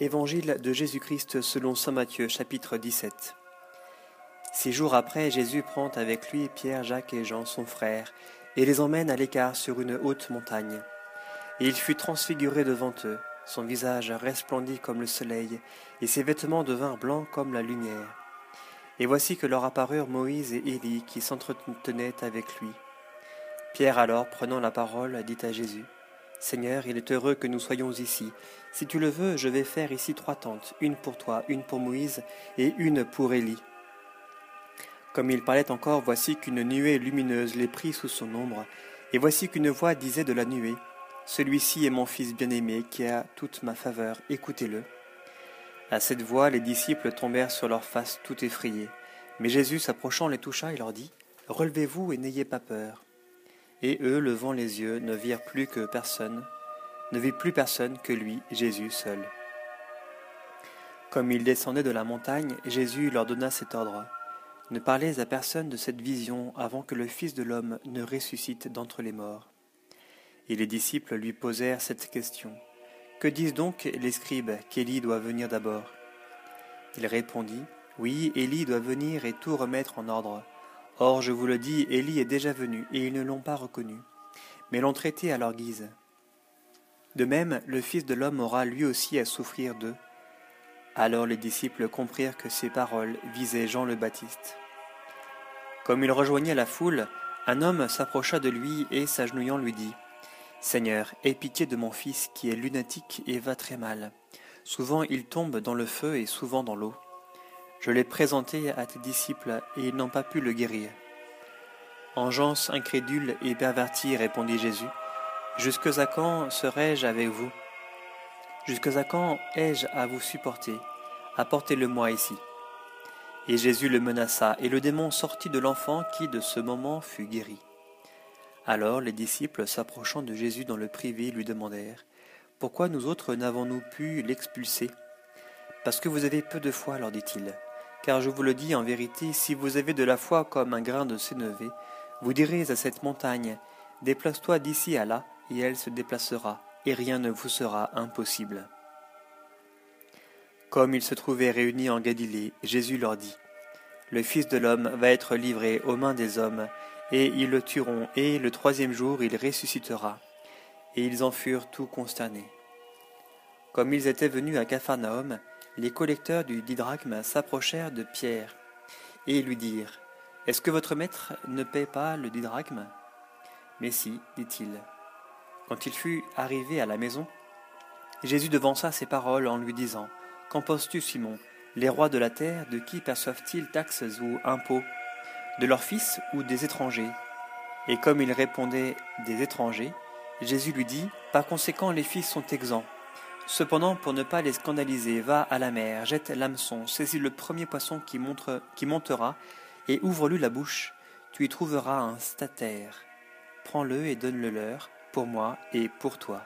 Évangile de Jésus-Christ selon Saint Matthieu chapitre 17 Six jours après, Jésus prend avec lui Pierre, Jacques et Jean, son frère, et les emmène à l'écart sur une haute montagne. Et il fut transfiguré devant eux, son visage resplendit comme le soleil, et ses vêtements devinrent blancs comme la lumière. Et voici que leur apparurent Moïse et Élie qui s'entretenaient avec lui. Pierre alors, prenant la parole, dit à Jésus, Seigneur, il est heureux que nous soyons ici. Si tu le veux, je vais faire ici trois tentes, une pour toi, une pour Moïse et une pour Élie. Comme il parlait encore, voici qu'une nuée lumineuse les prit sous son ombre, et voici qu'une voix disait de la nuée, Celui-ci est mon fils bien-aimé qui a toute ma faveur, écoutez-le. À cette voix, les disciples tombèrent sur leurs faces tout effrayés. Mais Jésus, s'approchant, les toucha et leur dit, Relevez-vous et n'ayez pas peur. Et eux, levant les yeux, ne virent plus que personne, ne vit plus personne que lui, Jésus seul. Comme ils descendaient de la montagne, Jésus leur donna cet ordre. Ne parlez à personne de cette vision avant que le Fils de l'homme ne ressuscite d'entre les morts. Et les disciples lui posèrent cette question. Que disent donc les scribes qu'Élie doit venir d'abord? Il répondit, Oui, Élie doit venir et tout remettre en ordre. Or, je vous le dis, Élie est déjà venu, et ils ne l'ont pas reconnu, mais l'ont traité à leur guise. De même, le Fils de l'homme aura lui aussi à souffrir d'eux. Alors les disciples comprirent que ces paroles visaient Jean le Baptiste. Comme il rejoignait la foule, un homme s'approcha de lui et, s'agenouillant, lui dit Seigneur, aie pitié de mon fils qui est lunatique et va très mal. Souvent il tombe dans le feu et souvent dans l'eau. Je l'ai présenté à tes disciples, et ils n'ont pas pu le guérir. Engeance incrédule et pervertie, répondit Jésus, jusque à quand serai-je avec vous? Jusque à quand ai-je à vous supporter Apportez-le-moi ici? Et Jésus le menaça, et le démon sortit de l'enfant qui de ce moment fut guéri. Alors les disciples, s'approchant de Jésus dans le privé, lui demandèrent Pourquoi nous autres n'avons-nous pu l'expulser? Parce que vous avez peu de foi, leur dit-il. Car je vous le dis en vérité, si vous avez de la foi comme un grain de sénévé, vous direz à cette montagne, Déplace-toi d'ici à là, et elle se déplacera, et rien ne vous sera impossible. Comme ils se trouvaient réunis en Galilée, Jésus leur dit, Le Fils de l'homme va être livré aux mains des hommes, et ils le tueront, et le troisième jour il ressuscitera. Et ils en furent tout consternés. Comme ils étaient venus à Capharnaüm, les collecteurs du didrachme s'approchèrent de Pierre et lui dirent Est-ce que votre maître ne paie pas le didrachme Mais si, dit-il. Quand il fut arrivé à la maison, Jésus devança ses paroles en lui disant Qu'en penses-tu, Simon? Les rois de la terre, de qui perçoivent-ils taxes ou impôts? De leurs fils ou des étrangers? Et comme il répondait des étrangers, Jésus lui dit Par conséquent, les fils sont exempts. Cependant, pour ne pas les scandaliser, va à la mer, jette l'hameçon, saisis le premier poisson qui, montre, qui montera, et ouvre-lui la bouche. Tu y trouveras un statère. Prends-le et donne-le leur, pour moi et pour toi.